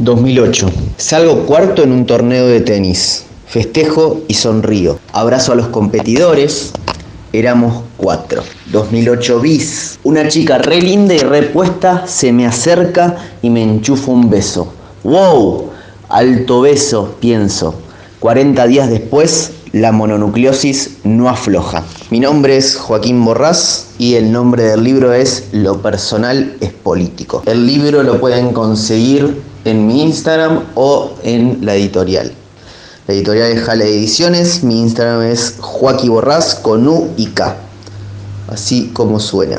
2008. Salgo cuarto en un torneo de tenis. Festejo y sonrío. Abrazo a los competidores. Éramos cuatro. 2008 bis. Una chica re linda y repuesta se me acerca y me enchufa un beso. ¡Wow! Alto beso, pienso. 40 días después, la mononucleosis no afloja. Mi nombre es Joaquín Borrás y el nombre del libro es Lo personal es político. El libro lo pueden conseguir en mi Instagram o en la editorial. La editorial es Jale Ediciones, mi Instagram es Joaquín Borrás con U y K, así como suena.